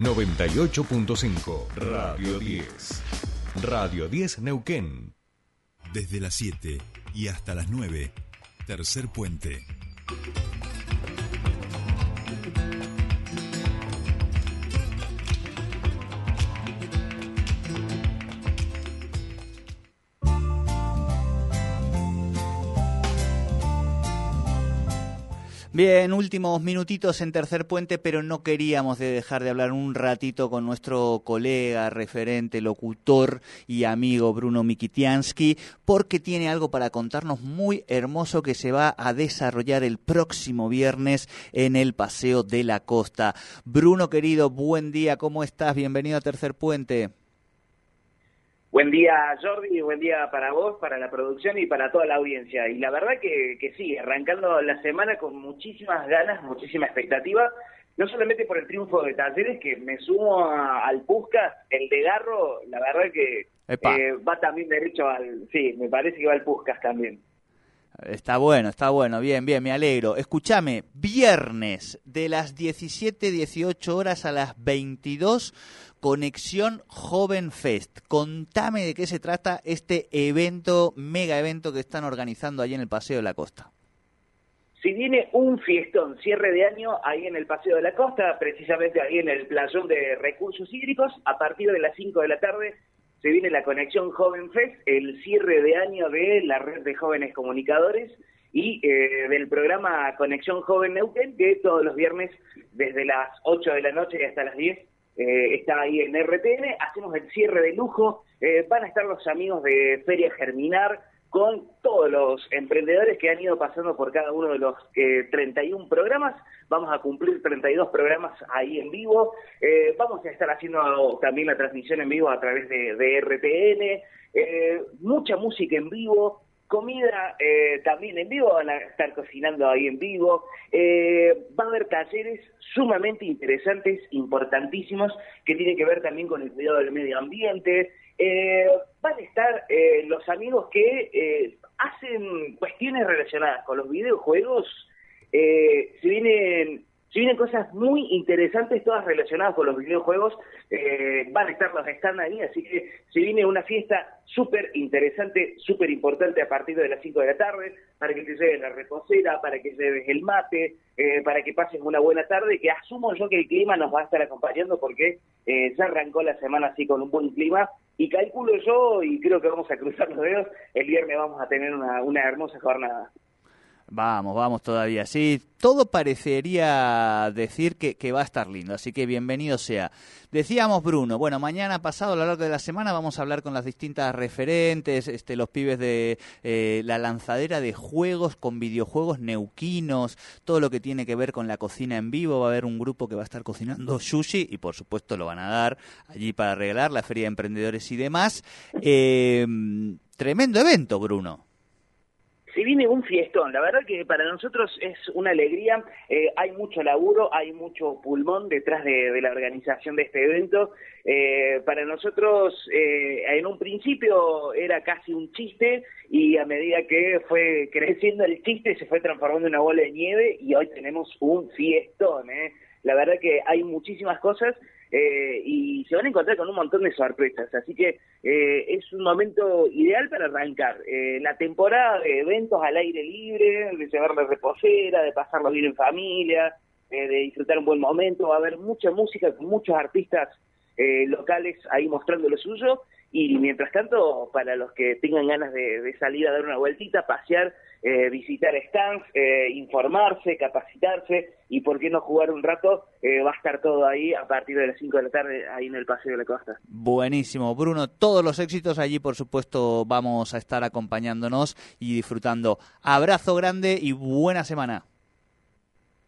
98.5 Radio 10. Radio 10 Neuquén. Desde las 7 y hasta las 9. Tercer puente. Bien, últimos minutitos en tercer puente, pero no queríamos de dejar de hablar un ratito con nuestro colega, referente, locutor y amigo Bruno Mikitiansky, porque tiene algo para contarnos muy hermoso que se va a desarrollar el próximo viernes en el Paseo de la Costa. Bruno, querido, buen día, ¿cómo estás? Bienvenido a Tercer Puente. Buen día Jordi, buen día para vos, para la producción y para toda la audiencia. Y la verdad que, que sí, arrancando la semana con muchísimas ganas, muchísima expectativa, no solamente por el triunfo de Talleres, que me sumo a- al Puskas, el de Garro, la verdad que eh, va también derecho al... Sí, me parece que va al Puskas también. Está bueno, está bueno, bien, bien, me alegro. Escúchame, viernes de las 17, 18 horas a las 22, Conexión Joven Fest. Contame de qué se trata este evento, mega evento que están organizando allí en el Paseo de la Costa. Si viene un fiestón, cierre de año, ahí en el Paseo de la Costa, precisamente ahí en el playón de recursos hídricos, a partir de las 5 de la tarde se viene la Conexión Joven Fest, el cierre de año de la red de jóvenes comunicadores y eh, del programa Conexión Joven Neuquén, que todos los viernes desde las 8 de la noche hasta las 10 eh, está ahí en RTN, hacemos el cierre de lujo, eh, van a estar los amigos de Feria Germinar, con todos los emprendedores que han ido pasando por cada uno de los eh, 31 programas. Vamos a cumplir 32 programas ahí en vivo. Eh, vamos a estar haciendo también la transmisión en vivo a través de, de RTN. Eh, mucha música en vivo. Comida eh, también en vivo, van a estar cocinando ahí en vivo. Eh, va a haber talleres sumamente interesantes, importantísimos, que tienen que ver también con el cuidado del medio ambiente. Eh, estar eh, los amigos que eh, hacen cuestiones relacionadas con los videojuegos. Eh, si vienen si vienen cosas muy interesantes, todas relacionadas con los videojuegos, eh, van a estar los están ahí, así que si viene una fiesta súper interesante, súper importante a partir de las 5 de la tarde, para que te lleves la reposera, para que lleves el mate, eh, para que pases una buena tarde, que asumo yo que el clima nos va a estar acompañando porque eh, ya arrancó la semana así con un buen clima y calculo yo, y creo que vamos a cruzar los dedos, el viernes vamos a tener una, una hermosa jornada. Vamos, vamos todavía. Sí, todo parecería decir que, que va a estar lindo, así que bienvenido sea. Decíamos, Bruno, bueno, mañana pasado, a lo largo de la semana, vamos a hablar con las distintas referentes, este, los pibes de eh, la lanzadera de juegos con videojuegos neuquinos, todo lo que tiene que ver con la cocina en vivo. Va a haber un grupo que va a estar cocinando sushi y, por supuesto, lo van a dar allí para regalar la Feria de Emprendedores y demás. Eh, tremendo evento, Bruno. Si viene un fiestón, la verdad que para nosotros es una alegría, eh, hay mucho laburo, hay mucho pulmón detrás de, de la organización de este evento. Eh, para nosotros eh, en un principio era casi un chiste y a medida que fue creciendo el chiste se fue transformando en una bola de nieve y hoy tenemos un fiestón. ¿eh? La verdad que hay muchísimas cosas eh, y se van a encontrar con un montón de sorpresas. Así que eh, es un momento ideal para arrancar. Eh, la temporada de eventos al aire libre, de llevar la reposera, de pasarlo bien en familia, eh, de disfrutar un buen momento. Va a haber mucha música con muchos artistas eh, locales ahí mostrando lo suyo. Y mientras tanto, para los que tengan ganas de, salir a dar una vueltita, pasear, eh, visitar stands, eh, informarse, capacitarse y por qué no jugar un rato, eh, va a estar todo ahí a partir de las 5 de la tarde ahí en el Paseo de la Costa. Buenísimo, Bruno. Todos los éxitos allí, por supuesto, vamos a estar acompañándonos y disfrutando. Abrazo grande y buena semana.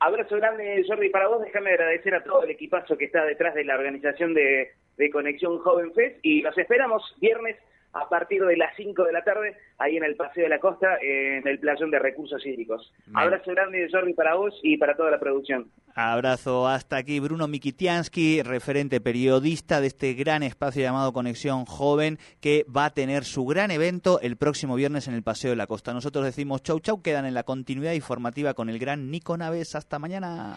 Abrazo grande, Jordi, para vos. Déjame agradecer a todo el equipazo que está detrás de la organización de, de Conexión Joven Fest y los esperamos viernes a partir de las 5 de la tarde, ahí en el Paseo de la Costa, en el playón de recursos hídricos. Bien. Abrazo grande, Jordi, para vos y para toda la producción. Abrazo hasta aquí, Bruno Mikitiansky, referente periodista de este gran espacio llamado Conexión Joven, que va a tener su gran evento el próximo viernes en el Paseo de la Costa. Nosotros decimos chau chau, quedan en la continuidad informativa con el gran Nico Naves. Hasta mañana.